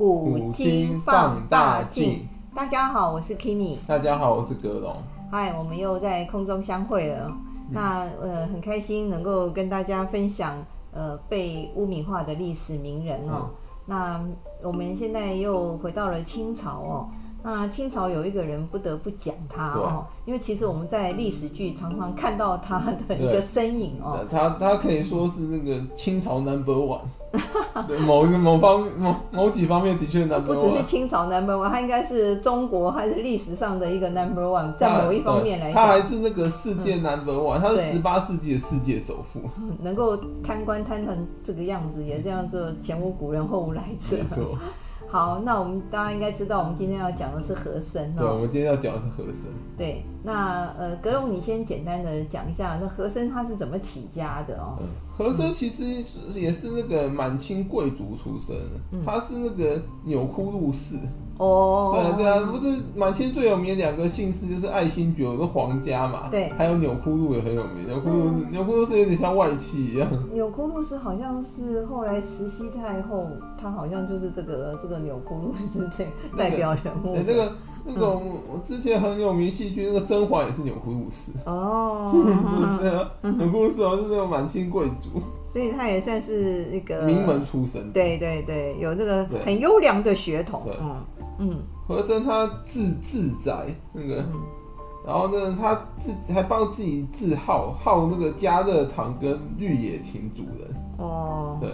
古今放大镜。大家好，我是 Kimi。大家好，我是格龙。嗨，我们又在空中相会了。嗯、那呃，很开心能够跟大家分享呃被污名化的历史名人哦。嗯、那我们现在又回到了清朝哦。那清朝有一个人不得不讲他哦，因为其实我们在历史剧常常看到他的一个身影哦。他他可以说是那个清朝 number one，对某一个某方某某几方面的确 number one。不只是清朝 number one，他应该是中国还是历史上的一个 number one，在某一方面来讲，他还是那个世界 number one，他是十八世纪的世界首富。能够贪官贪成这个样子，也这样子前无古人后无来者。没错。好，那我们大家应该知道，我们今天要讲的是和声、哦。对，我们今天要讲的是和声。对，那呃，格隆，你先简单的讲一下，那和珅他是怎么起家的哦？嗯、和珅其实也是那个满清贵族出身，嗯、他是那个钮祜禄氏。哦，对啊对啊，不是满清最有名的两个姓氏就是爱新觉罗的皇家嘛，对，还有钮祜禄也很有名，钮祜禄钮祜禄是有点像外戚一样。钮祜禄是好像是后来慈禧太后，她好像就是这个这个钮祜禄是这代表人物。哎，这个那个我之前很有名戏剧那个甄嬛也是钮祜禄氏。哦，对啊，钮祜禄氏好像是那种满清贵族，所以他也算是那个名门出身。对对对，有那个很优良的血统。嗯。嗯，和珅他字志载那个，嗯、然后呢，他自还帮自己自号号那个加热堂跟绿野亭主人。哦，对，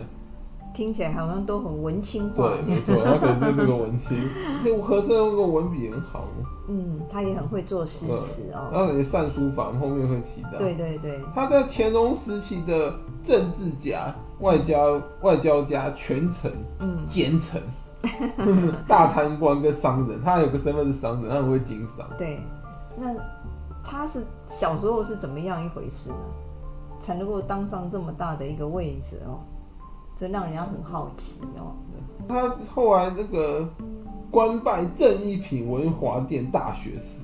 听起来好像都很文青化。对，没错，他可能就是个文青。就和珅那个文笔很好。嗯，他也很会做诗词哦。然后也善书法，后面会提到。对对对。他在乾隆时期的政治家、外交外交家、权臣、嗯，奸臣。大贪官跟商人，他有个身份是商人，他很会经商。对，那他是小时候是怎么样一回事呢？才能够当上这么大的一个位置哦？这让人家很好奇哦。他后来那个官拜正一品文华殿大学士，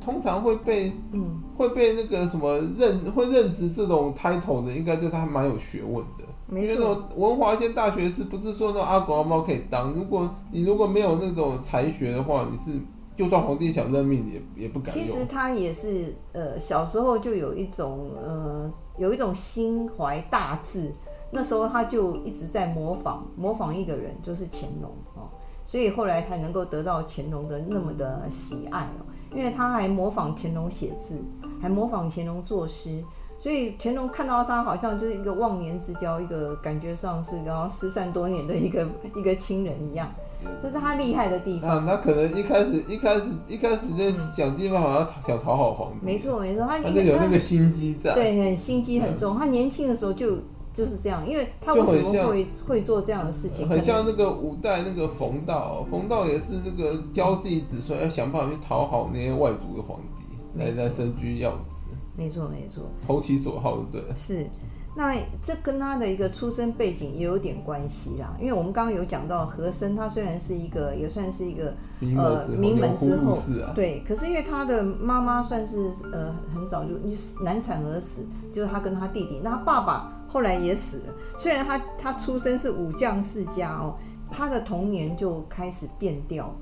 通常会被嗯会被那个什么任会任职这种 title 的，应该就是他蛮有学问的。没错，因为那种文华殿大学士不是说那种阿狗阿猫可以当。如果你如果没有那种才学的话，你是就算皇帝想任命也也不敢。其实他也是呃小时候就有一种呃有一种心怀大志，那时候他就一直在模仿模仿一个人，就是乾隆哦，所以后来才能够得到乾隆的那么的喜爱哦，因为他还模仿乾隆写字，还模仿乾隆作诗。所以乾隆看到他好像就是一个忘年之交，一个感觉上是然后失散多年的一个 一个亲人一样，这是他厉害的地方。啊，他可能一开始一开始一开始就想尽办法要想讨好皇帝。没错没错，他有那个心机在。对，很心机很重。嗯、他年轻的时候就就是这样，因为他为什么会会做这样的事情？很像那个五代那个冯道，冯道也是那个教自己子孙要想办法去讨好那些外族的皇帝，来来身居要职。没错，没错，投其所好，对。是，那这跟他的一个出身背景也有点关系啦。因为我们刚刚有讲到和珅，他虽然是一个，也算是一个呃名门之后，啊、对。可是因为他的妈妈算是呃很早就难产而死，就是他跟他弟弟，那他爸爸后来也死了。虽然他他出生是武将世家哦。他的童年就开始变调，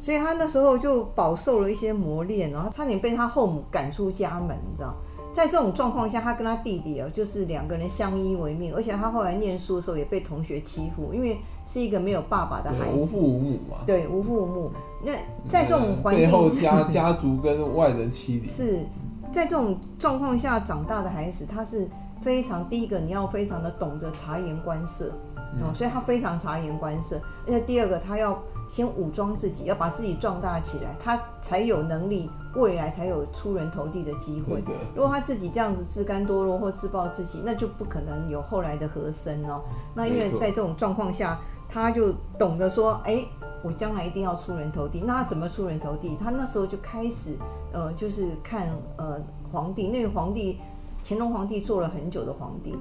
所以他那时候就饱受了一些磨练，然后差点被他后母赶出家门，你知道？在这种状况下，他跟他弟弟哦，就是两个人相依为命，而且他后来念书的时候也被同学欺负，因为是一个没有爸爸的孩子，无父无母嘛。对，无父无母。那在这种环境，背后 家家族跟外人欺凌，是在这种状况下长大的孩子，他是非常第一个，你要非常的懂得察言观色。哦，所以他非常察言观色，而且第二个，他要先武装自己，要把自己壮大起来，他才有能力未来才有出人头地的机会。对对，如果他自己这样子自甘堕落或自暴自弃，那就不可能有后来的和珅哦。那因为在这种状况下，他就懂得说，哎，我将来一定要出人头地。那他怎么出人头地？他那时候就开始，呃，就是看呃皇帝，那个皇帝乾隆皇帝做了很久的皇帝。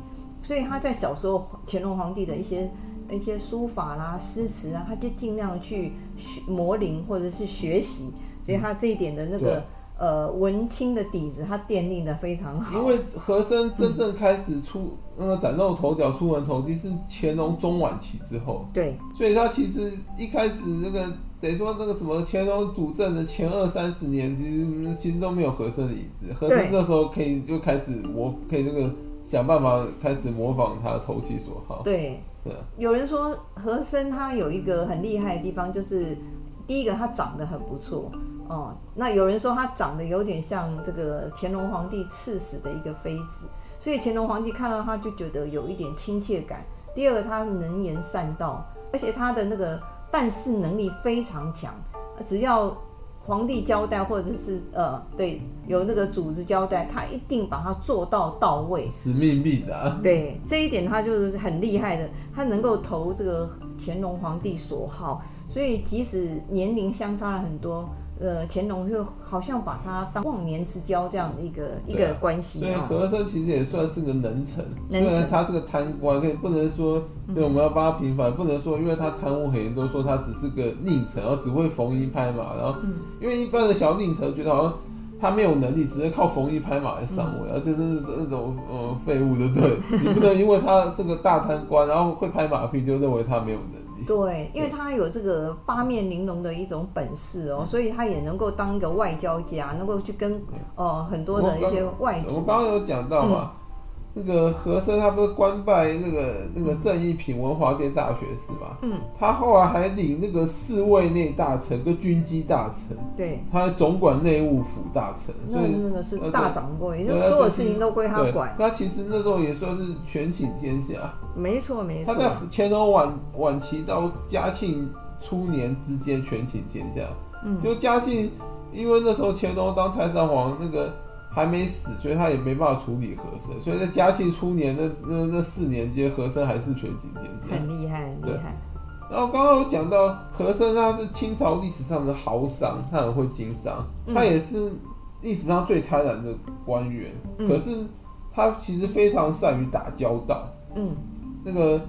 所以他在小时候，乾隆皇帝的一些一些书法啦、诗词啊，他就尽量去学模拟或者是学习。所以他这一点的那个呃文青的底子，他奠定的非常好。因为和珅真正开始出、嗯、那个崭露头角、出人头地是乾隆中晚期之后。对，所以他其实一开始那个等于说那个什么乾隆主政的前二三十年，其实其实都没有和珅的影子。和珅那时候可以就开始模，可以那个想办法开始模仿他投其所好。对。对有人说和珅他有一个很厉害的地方，就是第一个他长得很不错哦。那有人说他长得有点像这个乾隆皇帝赐死的一个妃子，所以乾隆皇帝看到他就觉得有一点亲切感。第二个他能言善道，而且他的那个办事能力非常强，只要。皇帝交代，或者是呃，对，有那个组织交代，他一定把它做到到位，使命必达。对，这一点他就是很厉害的，他能够投这个乾隆皇帝所好，所以即使年龄相差了很多。呃，乾隆就好像把他当忘年之交这样的一个、啊、一个关系。所以和珅其实也算是个能臣，虽然他是个贪官，可以不能说，对，我们要帮他平反，不能说因为他贪污很严重，说他只是个佞臣，然后只会逢迎拍马，然后因为一般的小佞臣觉得好像他没有能力，只能靠逢迎拍马来上位，然后就是那种呃废物，对不对？你不能因为他这个大贪官，然后会拍马屁，就认为他没有能力。对，因为他有这个八面玲珑的一种本事哦，所以他也能够当一个外交家，能够去跟哦、呃、很多的一些外族。我刚刚有讲到嘛。嗯那个和珅他不是官拜那个那个正一品文华殿大学士嘛？嗯，他后来还领那个侍卫内大臣跟军机大臣，对，他还总管内务府大臣，所以那个是大掌柜，也就所有事情都归他管。他其实那时候也算是权倾天下。没错没错。他在乾隆晚晚期到嘉庆初年之间权倾天下。嗯，就嘉庆，因为那时候乾隆当太上皇那个。还没死，所以他也没办法处理和珅。所以在嘉庆初年那那那四年间，和珅还是权倾天下，很厉害，很厉害。然后刚刚有讲到和珅，他是清朝历史上的豪商，他很会经商，嗯、他也是历史上最贪婪的官员。嗯、可是他其实非常善于打交道，嗯，那个，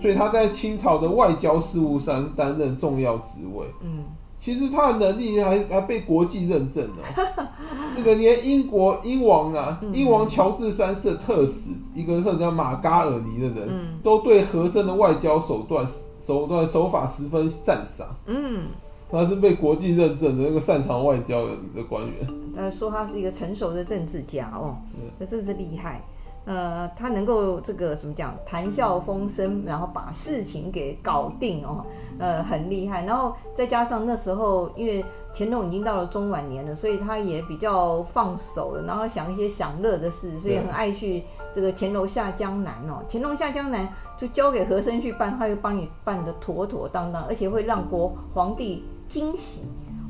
所以他在清朝的外交事务上是担任重要职位，嗯。其实他的能力还还被国际认证哦，那个连英国英王啊，英王乔治三世特使，一个是叫马嘎尔尼的人，都对和珅的外交手段手段手法十分赞赏。嗯，他是被国际认证的那个擅长外交的官员。呃，说他是一个成熟的政治家哦，这真是厉害。呃，他能够这个怎么讲，谈笑风生，然后把事情给搞定哦，呃，很厉害。然后再加上那时候，因为乾隆已经到了中晚年了，所以他也比较放手了，然后想一些享乐的事，所以很爱去这个乾隆下江南哦。乾隆下江南就交给和珅去办，他又帮你办得妥妥当当，而且会让国皇帝惊喜，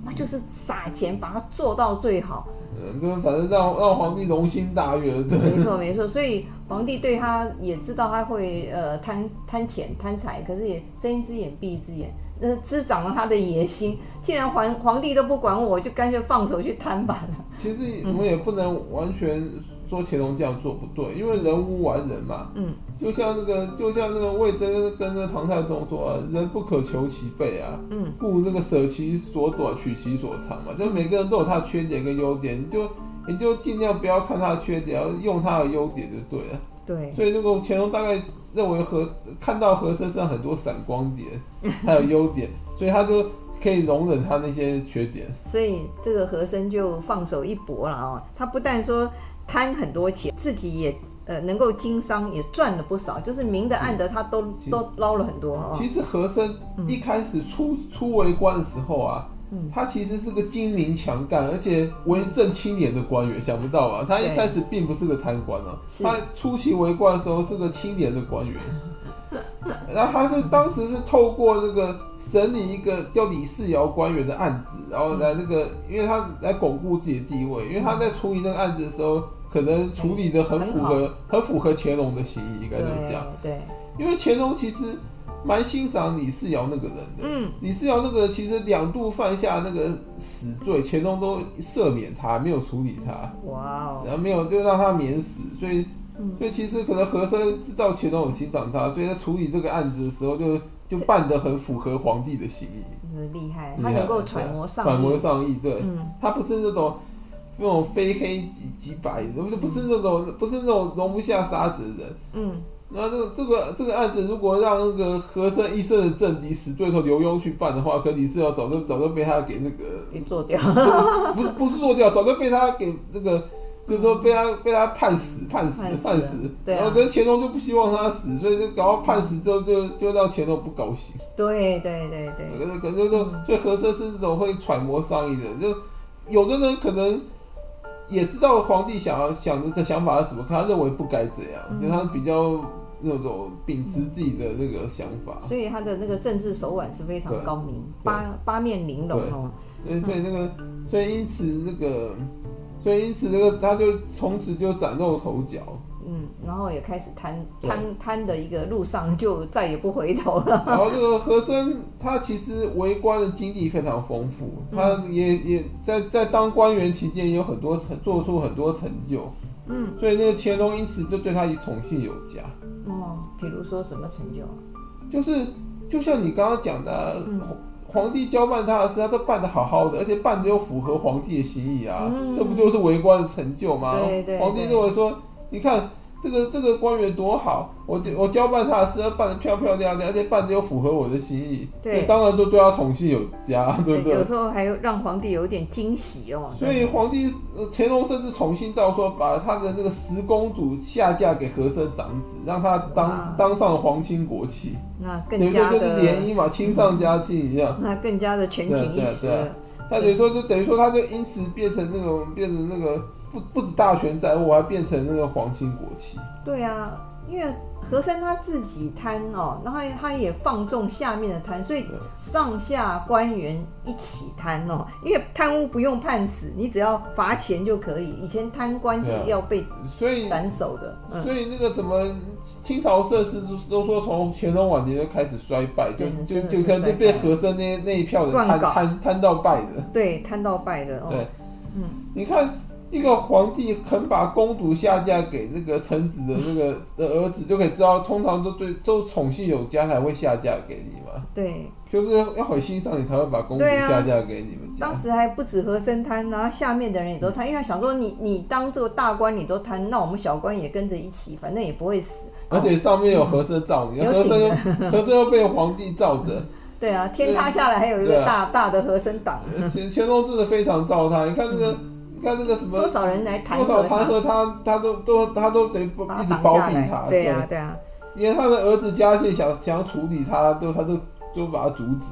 哇，就是撒钱把它做到最好。嗯，就是反正让让皇帝龙心大悦，对。没错没错，所以皇帝对他也知道他会呃贪贪钱贪财，可是也睁一只眼闭一只眼，那滋长了他的野心。既然皇皇帝都不管我，就干脆放手去贪吧了。其实我们也不能完全。说乾隆这样做不对，因为人无完人嘛。嗯，就像那个，就像那个魏征跟那个唐太宗说啊，人不可求其备啊。嗯，故那个舍其所短，取其所长嘛。就每个人都有他的缺点跟优点，你就你就尽量不要看他的缺点，要用他的优点就对了。对。所以那个乾隆大概认为和看到和珅身上很多闪光点，还有优点，所以他就可以容忍他那些缺点。所以这个和珅就放手一搏了啊！他不但说。贪很多钱，自己也呃能够经商，也赚了不少，就是明的暗的，他都都捞了很多哦。其实和珅一开始出、嗯、出为官的时候啊，嗯、他其实是个精明强干，而且为政清廉的官员。想不到吧？他一开始并不是个贪官啊，他初期为官的时候是个清廉的官员。然后他是当时是透过那个审理一个叫李世尧官员的案子，然后来那个，因为他来巩固自己的地位，因为他在处理那个案子的时候。可能处理的很符合，很，很符合乾隆的心意，应该这么讲。对，因为乾隆其实蛮欣赏李世尧那个人的。嗯，李世尧那个其实两度犯下那个死罪，乾隆都赦免他，没有处理他。哇哦！然后没有就让他免死，所以，嗯、所以其实可能和珅知道乾隆很欣赏他，所以在处理这个案子的时候就，就就办得很符合皇帝的心意。厉害，他能够揣摩上意。揣摩上意，对，嗯、他不是那种。那种非黑即即白，不是不是那种不是那种容不下沙子的人。嗯。那这个这个这个案子，如果让那个和珅一生的政敌死对头刘墉去办的话，可李世尧早就早就被他给那个给做掉，不是不是做掉，早就被他给那个，就是说被他被他判死判死判死，对啊、然后跟乾隆就不希望他死，所以就搞到判死之后就就让乾隆不高兴。对对对对。可能可能就说，所以和珅是那种会揣摩上意的，就有的人可能也知道皇帝想要想的这想法是怎么看，他认为不该这样，嗯、就他比较。那种秉持自己的那个想法，所以他的那个政治手腕是非常高明，八八面玲珑哦。所以所以那个，所以因此那个，所以因此那个，他就从此就崭露头角。嗯，然后也开始贪贪贪的一个路上就再也不回头了。然后这个和珅，他其实为官的经历非常丰富，他也也在在当官员期间也有很多成做出很多成就。嗯，所以那个乾隆因此就对他以宠信有加。哦，比如说什么成就啊？就是就像你刚刚讲的，嗯、皇帝交办他的事，他都办得好好的，而且办得又符合皇帝的心意啊，嗯、这不就是为官的成就吗？对对对，皇帝认为说，你看。这个这个官员多好，我我交办他的事，要办得漂漂亮亮，而且办得又符合我的心意，对，当然都对他宠幸有加，对不对？有时候还有让皇帝有点惊喜哦。所以皇帝乾隆甚至宠幸到说，把他的那个十公主下嫁给和珅长子，让他当当上了皇亲国戚。那更加的就是联姻嘛，亲上加亲一样。那更加的权倾一时。他等于说，就等于说，他就因此变成那种变成那个。不不止大权在握，还变成那个皇亲国戚。对啊，因为和珅他自己贪哦，然后他也放纵下面的贪，所以上下官员一起贪哦。因为贪污不用判死，你只要罚钱就可以。以前贪官就要被所以斩首的。所以，嗯、所以那个怎么清朝设施都都说从乾隆晚年就开始衰败，就就就可能就被和珅那那一票的贪贪贪到败的。对，贪到败的。哦、对，嗯，你看。一个皇帝肯把公主下嫁给那个臣子的那个 的儿子，就可以知道，通常都对都宠幸有加才会下嫁给你嘛。对，就是要很欣赏你才会把公主下嫁给你们家。当时还不止和珅贪，然后下面的人也都贪，因为他想说你你当这个大官你都贪，那我们小官也跟着一起，反正也不会死。而且上面有和珅罩你，和珅又和珅又被皇帝罩着。对啊，天塌下来还有一个大大的和珅挡。干乾隆真的非常罩他，你看那个。看那个什么，多少人来弹劾，多少弹劾他，他都都他都得一直包庇他。对呀对。呀，连他的儿子嘉庆想想要处理他，都他都都把他阻止。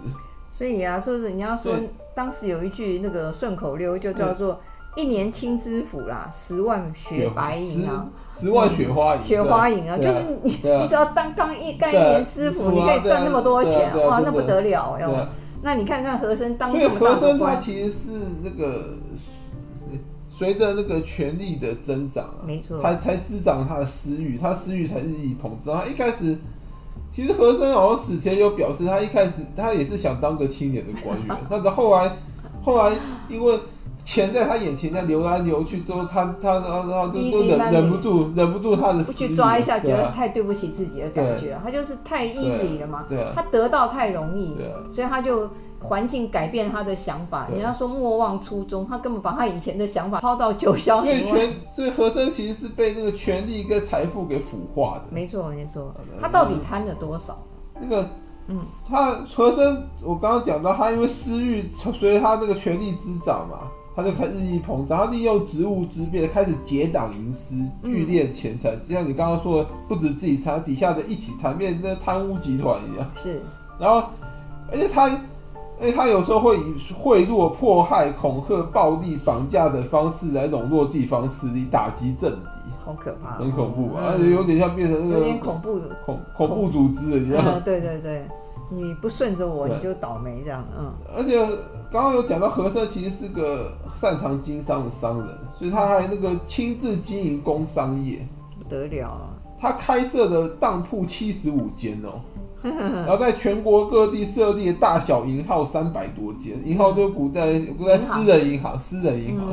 所以啊，说是你要说当时有一句那个顺口溜，就叫做“一年清知府啦，十万雪白银啊，十万雪花银，雪花银啊，就是你 你只要当当一干一年知府，你可以赚那么多钱，哇，那不得了哟。那你看看和珅当这么大官，和珅他其实是那个。随着那个权力的增长，没错，才才滋长他的私欲，他私欲才日益膨胀。他一开始，其实和珅好像死前有表示，他一开始他也是想当个清廉的官员，但是后来，后来因为钱在他眼前在流来流去之后，他他他他就就忍忍不住忍不住他的不去抓一下，觉得太对不起自己的感觉，他就是太 easy 了嘛，他得到太容易，所以他就。环境改变他的想法，人家说莫忘初衷，他根本把他以前的想法抛到九霄。所以权，所以和珅其实是被那个权力跟财富给腐化的。没错，没错。他到底贪了多少？那个，嗯，他和珅，我刚刚讲到，他因为私欲随着他那个权力滋长嘛，他就开始日益膨胀。他利用职务之便，开始结党营私，聚敛钱财。就像你刚刚说的，不止自己贪，底下的一起贪，变成那贪污集团一样。是。然后，而且他。而且他有时候会以贿赂、迫害、恐吓、暴力、绑架的方式来笼络地方势力，打击政敌，好可怕，很恐怖啊！而且有点像变成那个有点恐怖恐恐怖组织一样。嗯，对对对，你不顺着我，你就倒霉这样。嗯。而且刚刚有讲到何塞其实是个擅长经商的商人，所以他还那个亲自经营工商业，不得了啊！他开设的当铺七十五间哦。然后在全国各地设立大小银号三百多间，银号就是古代古代私人银行，私人银行，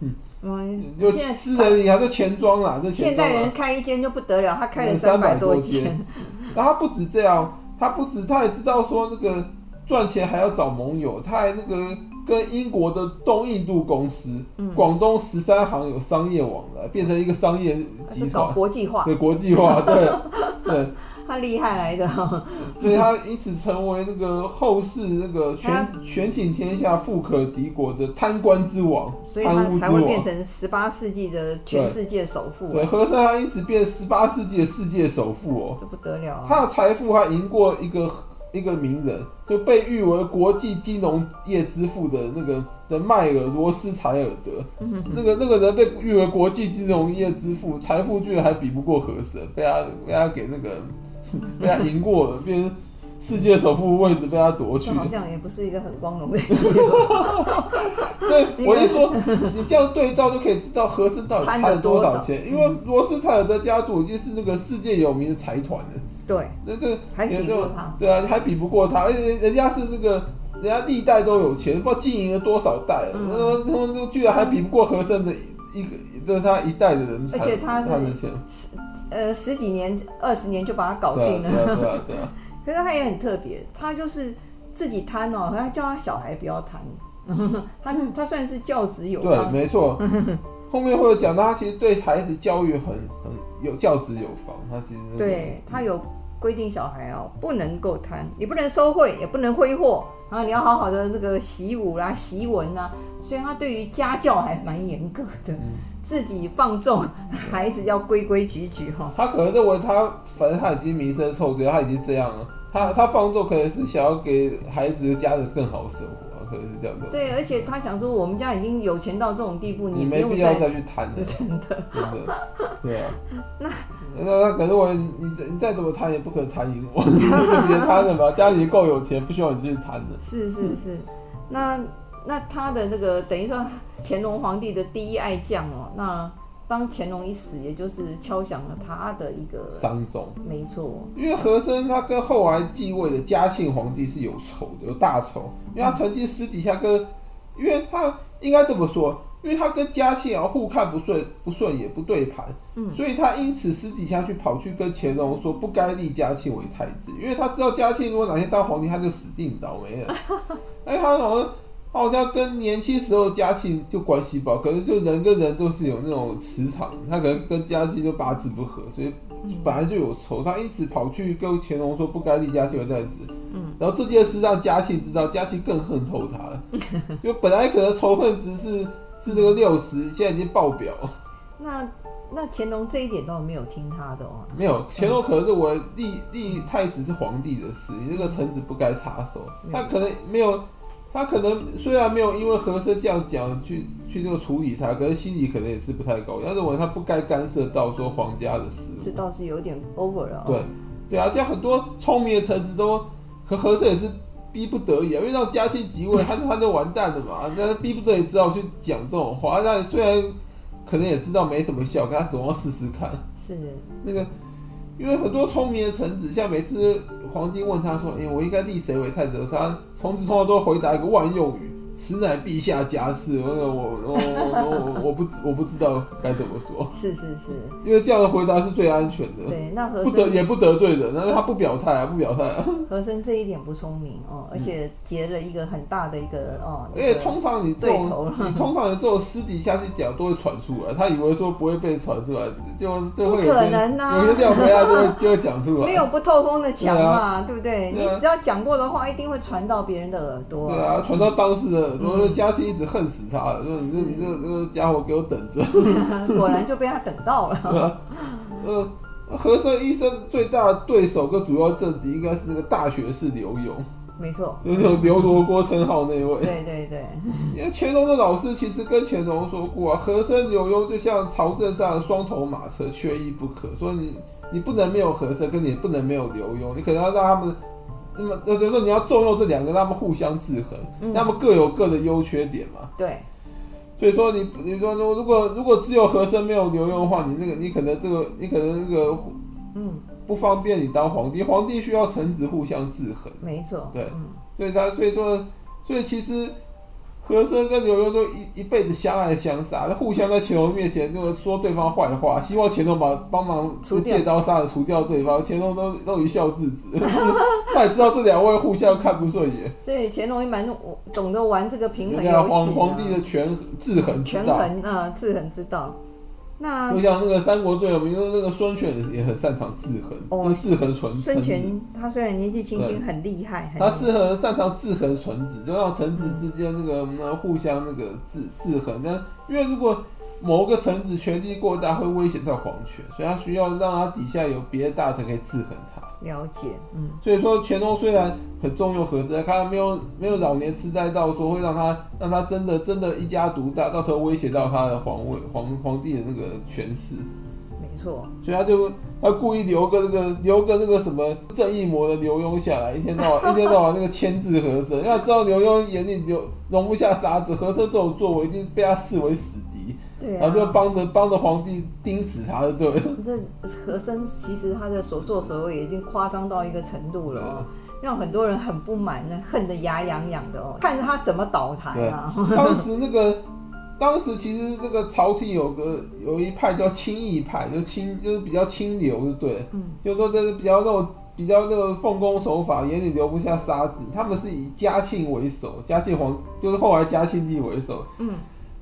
嗯嗯，就私人银行就钱庄啦，就现代人开一间就不得了，他开了三百多间。然后他不止这样，他不止，他也知道说那个赚钱还要找盟友，他还那个跟英国的东印度公司、广、嗯、东十三行有商业往来，变成一个商业集团，国际化，对国际化，对 对。他厉害来的，所以他因此成为那个后世那个权权倾天下、富可敌国的贪官之王，所以他才会变成十八世纪的全世界首富。对，和珅他因此变十八世纪的世界首富哦，这不得了啊！他的财富还赢过一个一个名人，就被誉为国际金融业之父的那个的迈尔罗斯柴尔德。那个那个人被誉为国际金融业之父，财富居然还比不过和珅，被他被他给那个。被他赢过了，变成世界首富位置被他夺去，好像也不是一个很光荣的事情。所以我一说，你这样对照就可以知道和珅到底差了多少钱。因为罗斯柴尔德家族已经是那个世界有名的财团了。对，那这还比不过他。对啊，还比不过他，而且人家是那个人家历代都有钱，不知道经营了多少代，他们他们居然还比不过和珅的一个，那他一代的人，而且他是十。呃，十几年、二十年就把他搞定了。对啊，对啊，可是他也很特别，他就是自己贪哦，他叫他小孩不要贪。他他算是教子有方。对，没错。后面会有讲到，他其实对孩子教育很很有教子有方。他其实对他有规定，小孩哦不能够贪，你不能收贿，也不能挥霍，然后你要好好的那个习武啦、习文啊。所以他对于家教还蛮严格的。嗯自己放纵孩子要规规矩矩哈，他可能认为他反正他已经名声臭掉，他已经这样了。他他放纵可能是想要给孩子的家人更好的生活，可能是这样的。对，而且他想说，我们家已经有钱到这种地步，你没必要再去贪了。真的，真的，对啊。那那那可是我，你你再怎么贪也不可能贪赢我，你别贪了吧，家里够有钱，不需要你去贪的。是是是，那那他的那个等于说。乾隆皇帝的第一爱将哦，那当乾隆一死，也就是敲响了他的一个丧钟。没错，因为和珅他跟后来继位的嘉庆皇帝是有仇的，有大仇。因为他曾经私底下跟，因为他应该这么说，因为他跟嘉庆啊互看不顺，不顺也不对盘，嗯，所以他因此私底下去跑去跟乾隆说不该立嘉庆为太子，因为他知道嘉庆如果哪天当皇帝，他就死定倒霉了。哎，他好像。他好像跟年轻时候嘉庆就关系不好，可能就人跟人都是有那种磁场，他可能跟嘉庆就八字不合，所以本来就有仇。他一直跑去跟乾隆说不该立嘉庆为太子，嗯，然后这件事让嘉庆知道，嘉庆更恨透他了，就本来可能仇恨值是是那个六十，现在已经爆表。那那乾隆这一点倒没有听他的哦，没有，乾隆可能认为立立太子是皇帝的事，你这个臣子不该插手，他可能没有。他可能虽然没有因为和珅这样讲去去那个处理他，可是心里可能也是不太高兴。他认为他不该干涉到说皇家的事。这倒是有点 over 了。对，对啊，这样很多聪明的臣子都和和珅也是逼不得已啊，因为让嘉庆即位，他他就完蛋了嘛。这样逼不得已只好去讲这种话。但虽然可能也知道没什么效，可他总要试试看。是那个。因为很多聪明的臣子，像每次皇帝问他说：“哎、我应该立谁为太子？”他从此从来都回答一个万用语。此乃陛下家事，我我我我我不我不知道该怎么说。是是是，因为这样的回答是最安全的。对，那和不得也不得罪人，那他不表态啊，不表态啊。和珅这一点不聪明哦，而且结了一个很大的一个哦。因为通常你这种你通常你这种私底下去讲都会传出来，他以为说不会被传出来，就就会有可能啊，有些料回来就会就会讲出来。没有不透风的墙嘛，对不对？你只要讲过的话，一定会传到别人的耳朵。对啊，传到当事人。都说嘉庆一直恨死他了，说你这你这这个家伙给我等着。果然就被他等到了。呃，和珅一生最大的对手跟主要政敌应该是那个大学士刘墉。没错，就是刘罗锅称号那位。对对对。因为乾隆的老师其实跟乾隆说过啊，和珅、刘墉就像朝政上的双头马车，缺一不可。所以你你不能没有和珅，跟你不能没有刘墉，你可能要让他们。那么，那就是说你要重用这两个，让他们互相制衡，嗯、他们各有各的优缺点嘛。对。所以说你，你说如果如果只有和珅没有刘墉的话，你那个你可能这个你可能那个嗯不方便你当皇帝，皇帝需要臣子互相制衡。没错。对。嗯、所以他所以说所以其实和珅跟刘墉都一一辈子相爱相杀，互相在乾隆面前那个说对方坏话，希望乾隆把帮忙借刀杀的除掉对方，乾隆都都一笑置之，他也知道这两位互相看不顺眼，所以乾隆也蛮懂得玩这个平衡游戏、啊。皇皇帝的权制衡之道，权衡啊，制衡之道。那就像那个三国最有名的那个孙权也很擅长制衡，哦、制衡臣子。孙权他虽然年纪轻轻很厉害，他适合擅长制衡臣子，就让臣子之间那个那互相那个制制衡。那因为如果某个臣子权力过大，会威胁到皇权，所以他需要让他底下有别的大臣可以制衡他。了解，嗯，所以说乾隆虽然很重用和珅，他没有没有老年痴呆到说会让他让他真的真的一家独大，到时候威胁到他的皇位皇皇帝的那个权势。没错，所以他就他故意留个那个留个那个什么正义魔的刘墉下来，一天到晚 一天到晚那个牵制和珅，因为他知道刘墉眼里就容不下沙子，和珅这种作为已经被他视为死敌。对、啊，然后就帮着帮着皇帝盯死他的，对。这和珅其实他的所作所为已经夸张到一个程度了，哦，让很多人很不满，恨得牙痒痒的哦，看着他怎么倒台啊。当时那个，当时其实那个朝廷有个有一派叫清议派，就清就是比较清流，对，嗯，就是说这是比较那种比较那个奉公守法，眼里留不下沙子。他们是以嘉庆为首，嘉庆皇就是后来嘉庆帝为首，嗯。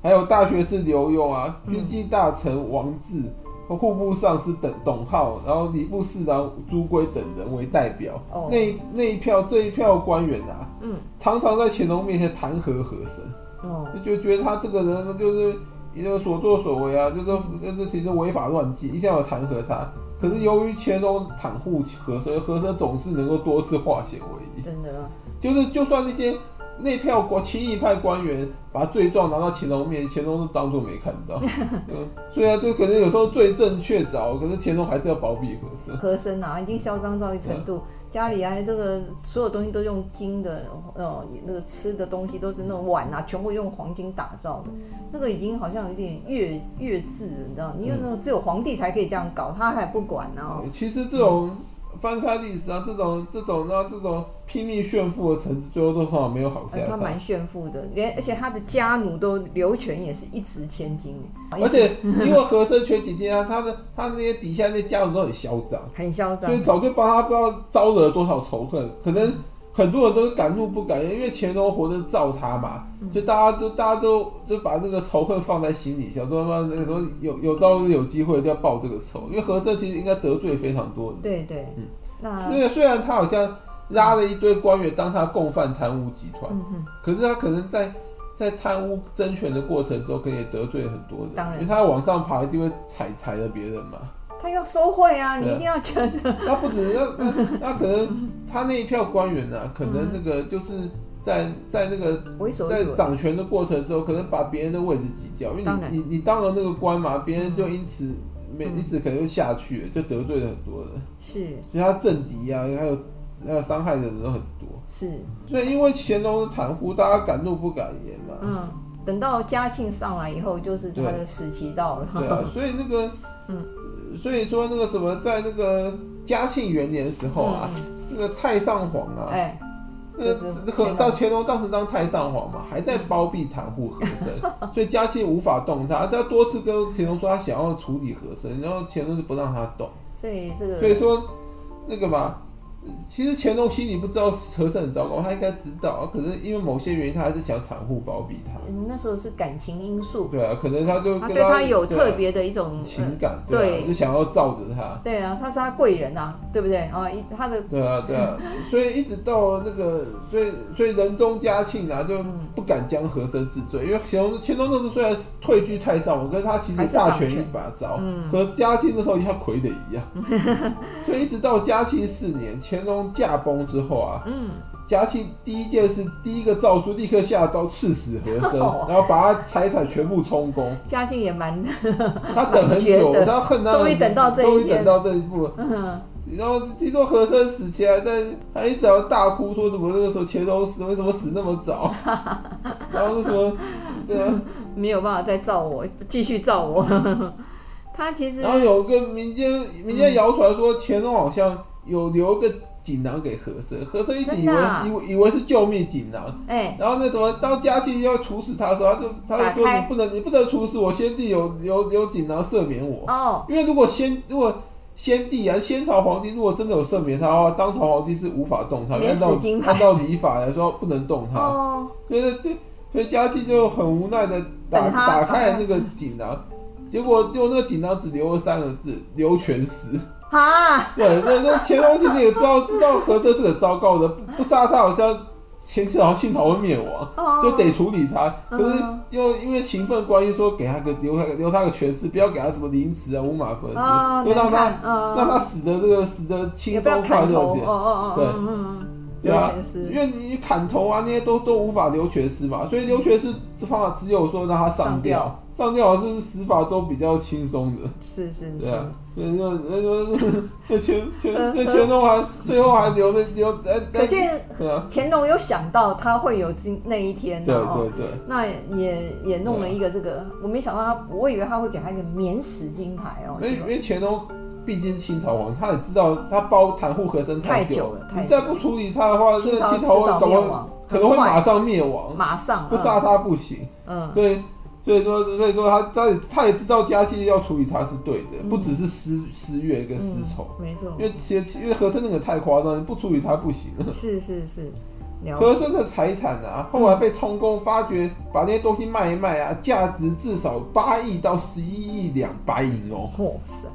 还有大学士刘墉啊，军机大臣王志和户部尚书等董浩，然后礼部侍郎朱圭等人为代表。哦、那那一票这一票官员啊，嗯，常常在乾隆面前弹劾和珅。哦，就觉得他这个人就是一个所作所为啊，就是就是其实违法乱纪，一定要弹劾他。可是由于乾隆袒护和珅，和珅总是能够多次化险为夷。真的啊，就是就算那些。那票官清议派官员把罪状拿到乾隆面前，乾隆都当作没看到。嗯，虽然就可能有时候罪证确凿，可是乾隆还是要包庇和珅。和珅啊，已经嚣张到一程度，家里啊这个所有东西都用金的，呃，那个吃的东西都是那种碗啊，全部用黄金打造的，那个已经好像有点越越制了，你知道？你因为那种只有皇帝才可以这样搞，他还不管呢、啊。其实这种。嗯翻开历史啊，这种这种啊，这种拼命炫富的臣子，最后都算没有好下场。他蛮炫富的，连而且他的家奴都刘全也是一掷千金。而且因为和珅权倾天下，他的他那些底下那些家奴都很嚣张，很嚣张，所以早就帮他不知道招惹了多少仇恨，可能。很多人都是敢怒不敢言，因为乾隆活着造他嘛，所以大家都大家都就把那个仇恨放在心里，想说嘛，那个时候有有朝一日有机会就要报这个仇，因为和珅其实应该得罪非常多的。对对，嗯，那虽然虽然他好像拉了一堆官员当他共犯贪污集团，嗯，可是他可能在在贪污争权的过程中，可以得罪很多人，当然，因为他往上爬一定会踩踩了别人嘛。他要收贿啊！你一定要觉得。那不止，那那那可能他那一票官员啊，可能那个就是在在那个在掌权的过程中，可能把别人的位置挤掉，因为你你你当了那个官嘛，别人就因此没因此可能就下去了，就得罪了很多人。是，所以他政敌啊，还有还有伤害的人都很多。是，所以因为乾隆的袒护，大家敢怒不敢言嘛。嗯，等到嘉庆上来以后，就是他的时期到了。对啊，所以那个 嗯。所以说那个什么，在那个嘉庆元年的时候啊，嗯、那个太上皇啊，哎、欸，那个到乾隆当时当太上皇嘛，还在包庇袒护和珅，所以嘉庆无法动他，他多次跟乾隆说他想要处理和珅，然后乾隆就不让他动。所以这个，所以说那个嘛。其实乾隆心里不知道和珅很糟糕，他应该知道，可是因为某些原因，他还是想袒护包庇他。嗯，那时候是感情因素。对啊，可能他就跟他，他对他有特别的一种、啊、情感，对，就想要罩着他。对啊，他是他贵人啊，对不对啊？一他的。对啊，对啊，所以一直到那个，所以所以仁宗嘉庆啊，就不敢将和珅治罪，因为乾隆乾隆那时候虽然退居太上皇，可是他其实大权一把抓，嗯，和嘉庆那时候像傀儡一样，所以一直到嘉庆四年。乾隆驾崩之后啊，嗯，嘉庆第一件事，第一个诏书立刻下诏赐死和珅，然后把他财产全部充公。嘉庆也蛮，他等很久，他恨他，终于等到这一终于等到这一步。嗯，然后听说和珅死前还在，还一直要大哭，说什么那个时候乾隆死为什么死那么早？然后就说，对啊，没有办法再造我，继续造我。他其实，然后有个民间民间谣传说乾隆好像。有留个锦囊给和珅，和珅一直以为、啊、以为以为是救命锦囊，哎、欸，然后那什么，当嘉庆要处死他的时候，他就他就说你不能你不能处死我，先帝有有有锦囊赦免我，哦，因为如果先如果先帝啊先朝皇帝如果真的有赦免他的话，当朝皇帝是无法动他，按照按照礼法来说不能动他，哦，所以就所以嘉庆就很无奈的打打开了那个锦囊，结果就那个锦囊只留了三个字：留全尸。啊，对，那那乾隆其实也知道知道和珅是个糟糕的，不不杀他好像前朝清朝会灭亡，哦，就得处理他。可是又因为情分关系，说给他个留他留他个全尸，不要给他什么凌迟啊、五马分尸，就让他让他死的这个死的轻松快乐点。对，对啊，因为你砍头啊那些都都无法留全尸嘛，所以留全尸这方法只有说让他上吊。上吊。是死法中比较轻松的，是是是，那那那那那干干那乾隆还最后还留了留，可见乾隆有想到他会有今那一天，对对对，那也也弄了一个这个，我没想到他，我以为他会给他一个免死金牌哦，因为因为乾隆毕竟清朝皇，他也知道他包袒护和珅太久了，你再不处理他的话，清朝会搞不可能会马上灭亡，马上不杀他不行，嗯，所以。所以说，所以说他他他也知道嘉庆要处理他是对的，嗯、不只是私私怨跟私仇，嗯，没错。因为其实因为和珅那个太夸张，不处理他不行。是是是。和珅的财产啊，后来被充公发觉，把那些东西卖一卖啊，价值至少八亿到十一亿两白银哦。哇塞！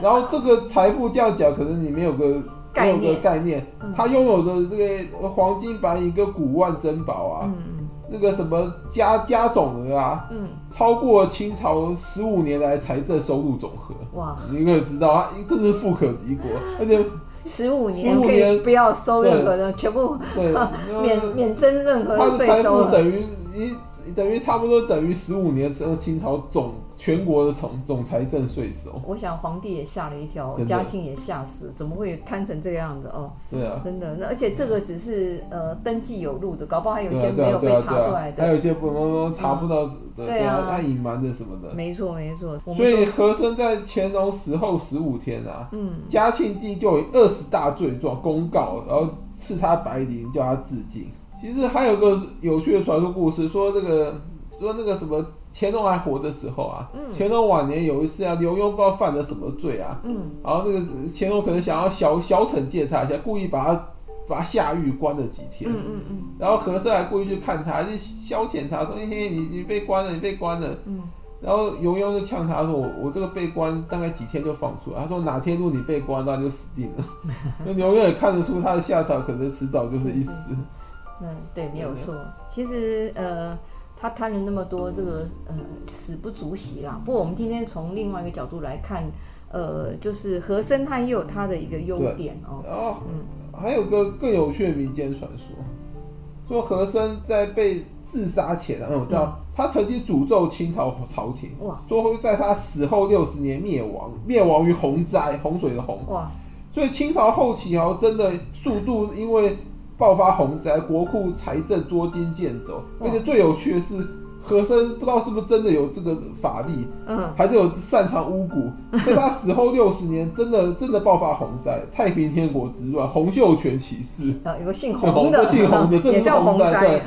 然后这个财富这样讲，可能你没有个没有个概念，他拥有的这个黄金白银跟古玩珍宝啊。嗯那个什么加加总额啊，嗯，超过清朝十五年来财政收入总和。哇，你可以知道啊，真是富可敌国，而且十五年可以不要收任何的，全部对 免免征任何税收。他的财富等于一等于差不多等于十五年这个清朝总。全国的总总财政税收，我想皇帝也吓了一跳，嘉庆也吓死，怎么会摊成这个样子哦？对啊，真的，那而且这个只是呃登记有录的，搞不好还有一些没有被查出来的，还有一些不能查不到，对啊，他隐瞒的什么的。没错没错。所以和珅在乾隆死后十五天啊，嗯，嘉庆帝就以二十大罪状公告，然后赐他白绫，叫他自尽。其实还有个有趣的传说故事，说这个。说那个什么乾隆还活的时候啊，乾隆晚年有一次啊，刘墉不知道犯了什么罪啊，然后那个乾隆可能想要小小惩戒他一下，故意把他把他下狱关了几天，然后和珅还故意去看他，就消遣他说，嘿嘿，你你被关了，你被关了，然后刘墉就呛他说，我我这个被关大概几天就放出来，他说哪天如果你被关，那就死定了，那刘墉也看得出他的下场可能迟早就是一死，嗯，对，没有错，其实呃。他贪了那么多，这个呃死不足惜啦。不过我们今天从另外一个角度来看，呃，就是和珅他也有他的一个优点哦。哦，嗯，还有个更有趣的民间传说，说和珅在被自杀前，嗯，知道他曾经诅咒清朝朝廷，哇，说会在他死后六十年灭亡，灭亡于洪灾，洪水的洪，哇，所以清朝后期哦，真的速度因为。爆发洪灾，国库财政捉襟见肘，而且最有趣的是，和珅不知道是不是真的有这个法力，嗯，还是有擅长巫蛊，在他死后六十年，真的真的爆发洪灾，太平天国之乱，洪秀全起事，有个姓洪的，姓洪的，也叫洪灾，对。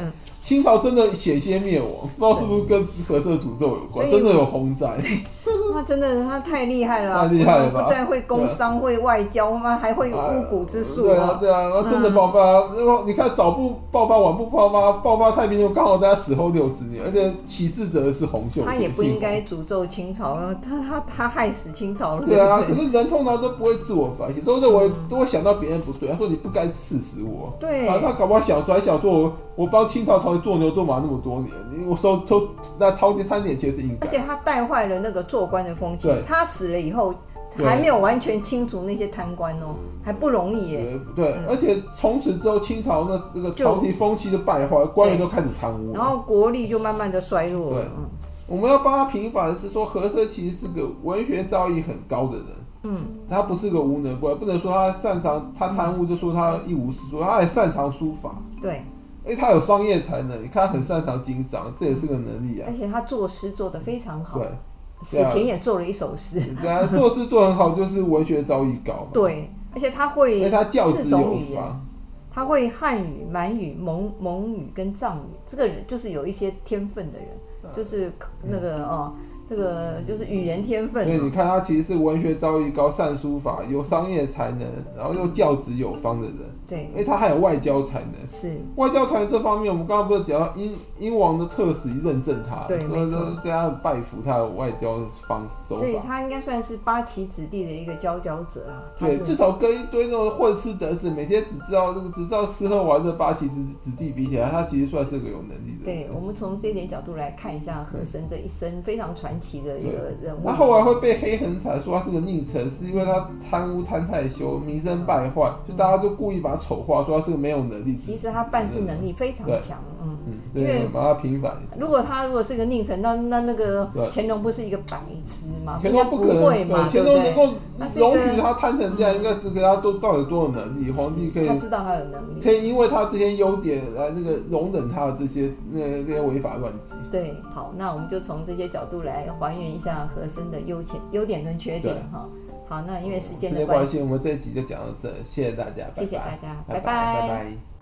清朝真的险些灭亡，不知道是不是跟和珅诅咒有关？真的有洪灾，他真的他太厉害了，太厉害了吧？不但会工商，会外交，他还会有巫蛊之术。对啊，对啊，那真的爆发。然后你看早不爆发，晚不爆发，爆发太平就刚好在他死后六十年，而且起事者是洪秀。他也不应该诅咒清朝，他他他害死清朝了。对啊，可是人通常都不会自我反省，都认为都会想到别人不对，他说你不该刺死我。对啊，他搞不好想出来想做，我帮清朝朝廷做牛做马那么。多年，我收收那掏点三点钱是应该。而且他带坏了那个做官的风气。他死了以后，还没有完全清除那些贪官哦，还不容易耶。对，嗯、而且从此之后，清朝那那个朝廷风气就败坏，官员都开始贪污，然后国力就慢慢的衰弱。对，嗯、我们要帮他平反的是说，和珅其实是个文学造诣很高的人。嗯，他不是个无能官，不能说他擅长他贪污就说他一无是处，他还擅长书法。对。哎、欸，他有商业才能，你看他很擅长经商，这也是个能力啊。而且他作诗做得非常好，对，死前也做了一首诗。对啊，作诗做很好就是文学造诣高嘛。对，而且他会四种语言，他会汉语、满语、蒙蒙语跟藏语。这个人就是有一些天分的人，就是那个哦。这个就是语言天分，所以你看他其实是文学造诣高、善书法、有商业才能，然后又教子有方的人。对，因为，他还有外交才能。是外交才能这方面，我们刚刚不是讲到英英王的特使认证他，对，所以说跟他拜服他的外交方手法。所以他应该算是八旗子弟的一个佼佼者啊。对，至少跟一堆那种混吃等死、每天只知道这个只知道吃喝玩乐八旗子子弟比起来，他其实算是个有能力的。对，我们从这点角度来看一下和珅这一生非常传奇的一个人物。他后来会被黑很惨，说他是个佞臣，是因为他贪污贪太凶，名声败坏，就大家都故意把他丑化，说他是个没有能力。其实他办事能力非常强，嗯嗯，因为把他平反。如果他如果是个佞臣，那那那个乾隆不是一个白痴吗？乾隆不可能，乾隆能够容许他贪成这样，应该是给他都到底多有能力？皇帝可以，他知道他有能力，可以因为他这些优点来那个容忍他的这些那那些违法乱纪。对，好，那我们就从这些角度来还原一下和珅的优点、优点跟缺点哈。好，那因为时间的关系，我们这一集就讲到这，谢谢大家，谢谢大家，拜拜，拜拜。